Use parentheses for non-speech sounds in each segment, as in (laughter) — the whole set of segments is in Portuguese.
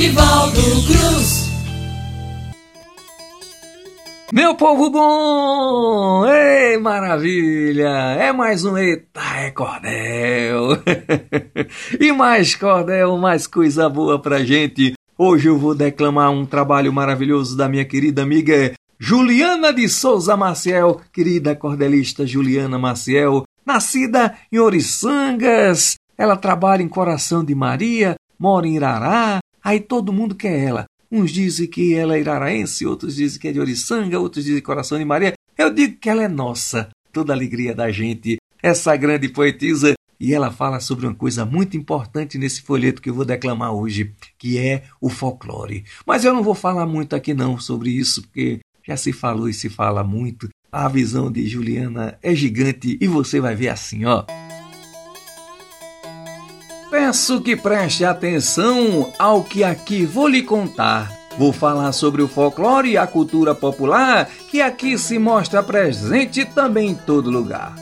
Nivaldo Cruz. Meu povo bom! Ei, maravilha! É mais um Eita é Cordel! (laughs) e mais Cordel, mais coisa boa pra gente. Hoje eu vou declamar um trabalho maravilhoso da minha querida amiga Juliana de Souza Maciel, querida cordelista Juliana Maciel, nascida em Oriçangas. Ela trabalha em Coração de Maria, mora em Irará, aí todo mundo quer ela. Uns dizem que ela é iraraense, outros dizem que é de Oriçanga, outros dizem Coração de Maria. Eu digo que ela é nossa, toda a alegria da gente, essa grande poetisa. E ela fala sobre uma coisa muito importante nesse folheto que eu vou declamar hoje, que é o folclore. Mas eu não vou falar muito aqui não sobre isso, porque já se falou e se fala muito. A visão de Juliana é gigante e você vai ver assim, ó. Peço que preste atenção ao que aqui vou lhe contar. Vou falar sobre o folclore e a cultura popular que aqui se mostra presente também em todo lugar.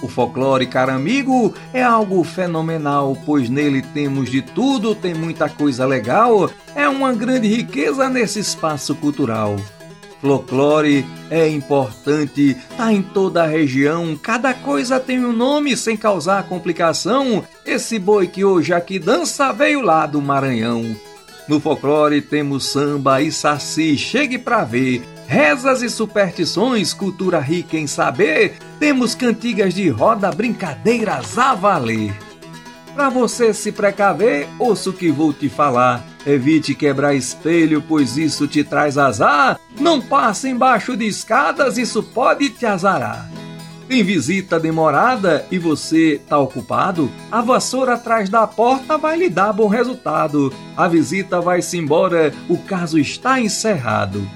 O folclore, caro amigo, é algo fenomenal, pois nele temos de tudo, tem muita coisa legal, é uma grande riqueza nesse espaço cultural. Folclore é importante, tá em toda a região, cada coisa tem um nome sem causar complicação. Esse boi que hoje aqui dança veio lá do Maranhão. No folclore temos samba e saci, chegue pra ver. Rezas e superstições, cultura rica em saber. Temos cantigas de roda, brincadeiras a valer. Pra você se precaver, ouça o que vou te falar. Evite quebrar espelho, pois isso te traz azar. Não passe embaixo de escadas, isso pode te azarar. Em visita demorada e você tá ocupado, a vassoura atrás da porta vai lhe dar bom resultado. A visita vai-se embora, o caso está encerrado.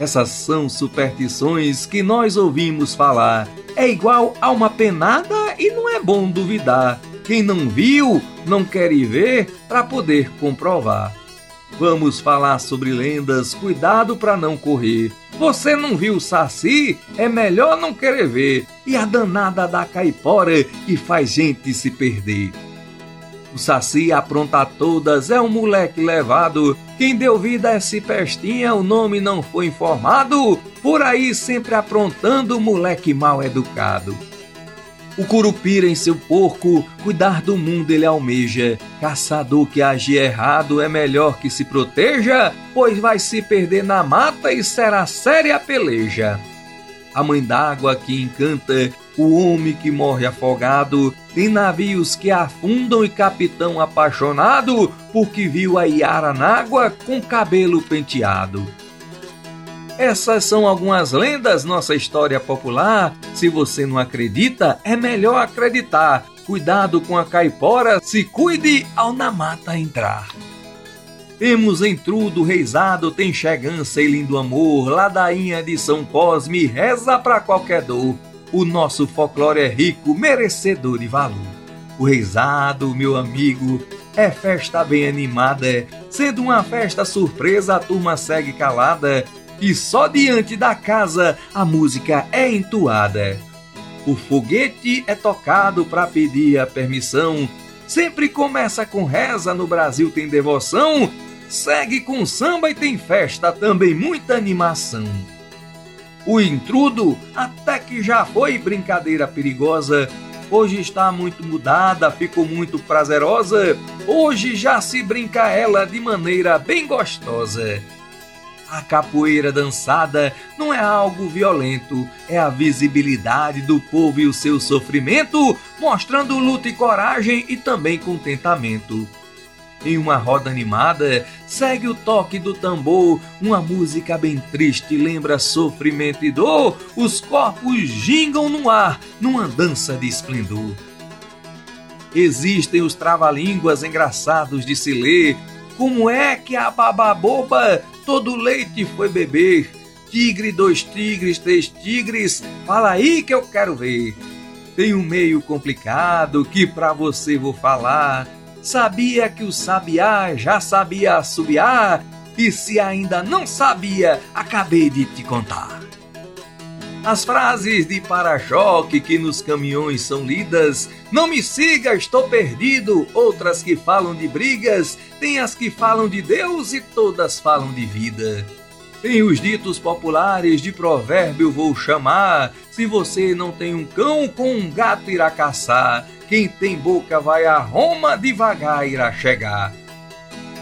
Essas são superstições que nós ouvimos falar. É igual a uma penada e não é bom duvidar. Quem não viu, não quer ir ver para poder comprovar. Vamos falar sobre lendas, cuidado para não correr. Você não viu o Saci? É melhor não querer ver. E a danada da caipora que faz gente se perder. O Saci apronta todas, é um moleque levado. Quem deu vida a esse pestinha, o nome não foi informado. Por aí sempre aprontando, moleque mal educado. O curupira em seu porco, cuidar do mundo ele almeja. Caçador que age errado é melhor que se proteja, pois vai se perder na mata e será séria a peleja. A mãe d'água que encanta, o homem que morre afogado, tem navios que afundam e capitão apaixonado, porque viu a Iara nágua com cabelo penteado. Essas são algumas lendas nossa história popular. Se você não acredita, é melhor acreditar. Cuidado com a caipora, se cuide ao na mata entrar. Temos entrudo, reizado, tem chegança e lindo amor, ladainha de São Cosme, reza pra qualquer dor. O nosso folclore é rico, merecedor de valor. O reizado, meu amigo, é festa bem animada. Sendo uma festa surpresa, a turma segue calada e só diante da casa a música é entoada. O foguete é tocado para pedir a permissão. Sempre começa com reza, no Brasil tem devoção. Segue com samba e tem festa, também muita animação. O intrudo até que já foi brincadeira perigosa. Hoje está muito mudada, ficou muito prazerosa. Hoje já se brinca ela de maneira bem gostosa. A capoeira dançada não é algo violento, é a visibilidade do povo e o seu sofrimento, mostrando luta e coragem e também contentamento. Em uma roda animada, segue o toque do tambor, uma música bem triste lembra sofrimento e dor, os corpos gingam no ar, numa dança de esplendor. Existem os trava-línguas engraçados de se ler, como é que a bababoba todo leite foi beber? Tigre, dois tigres, três tigres, fala aí que eu quero ver. Tem um meio complicado que pra você vou falar. Sabia que o sabiá já sabia assobiar? E se ainda não sabia, acabei de te contar. As frases de para-choque que nos caminhões são lidas, não me siga, estou perdido, outras que falam de brigas, tem as que falam de Deus e todas falam de vida. Tem os ditos populares de provérbio vou chamar, se você não tem um cão, com um gato irá caçar, quem tem boca vai a Roma, devagar irá chegar.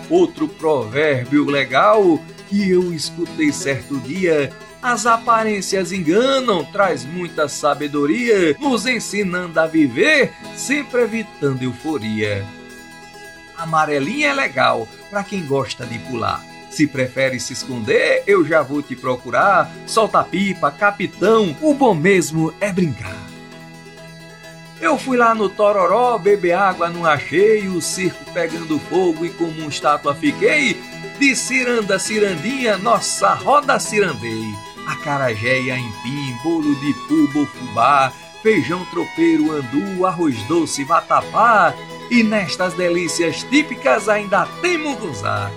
Outro provérbio legal que eu escutei certo dia as aparências enganam, traz muita sabedoria, nos ensinando a viver, sempre evitando euforia. Amarelinha é legal para quem gosta de pular. Se prefere se esconder, eu já vou te procurar. Solta pipa, capitão, o bom mesmo é brincar. Eu fui lá no Tororó beber água, não achei, o circo pegando fogo e como um estátua fiquei. De ciranda, cirandinha, nossa roda cirandei acarajé e aipim, bolo de pubo, fubá, feijão tropeiro, andu, arroz doce, vatapá. E nestas delícias típicas ainda tem munguzá.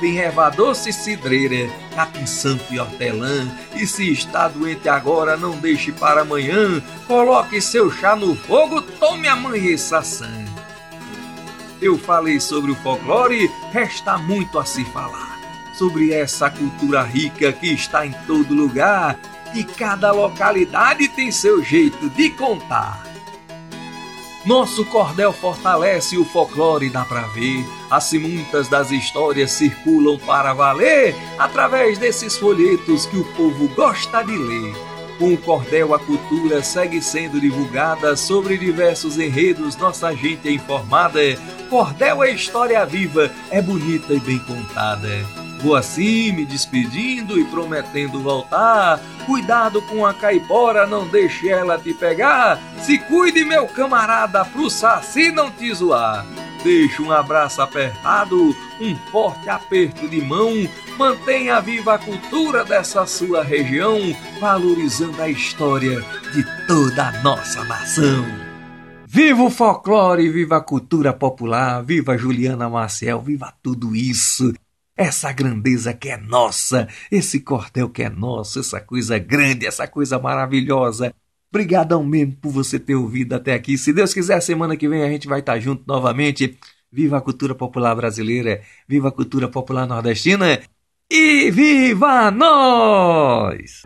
Tem erva doce cidreira, capim santo e hortelã. E se está doente agora, não deixe para amanhã. Coloque seu chá no fogo, tome amanhã saçã. Eu falei sobre o folclore, resta muito a se falar sobre essa cultura rica que está em todo lugar e cada localidade tem seu jeito de contar. Nosso cordel fortalece o folclore, dá pra ver. Assim muitas das histórias circulam para valer através desses folhetos que o povo gosta de ler. Com o cordel, a cultura segue sendo divulgada sobre diversos enredos, nossa gente é informada. Cordel é história viva, é bonita e bem contada. Vou assim me despedindo e prometendo voltar. Cuidado com a caipora, não deixe ela te pegar. Se cuide, meu camarada, pro saci não te zoar. Deixe um abraço apertado, um forte aperto de mão. Mantenha viva a cultura dessa sua região, valorizando a história de toda a nossa nação. Viva o folclore, viva a cultura popular, viva Juliana Marcel, viva tudo isso essa grandeza que é nossa, esse cordel que é nosso, essa coisa grande, essa coisa maravilhosa. Obrigadão mesmo por você ter ouvido até aqui. Se Deus quiser, semana que vem a gente vai estar junto novamente. Viva a cultura popular brasileira, viva a cultura popular nordestina e viva nós!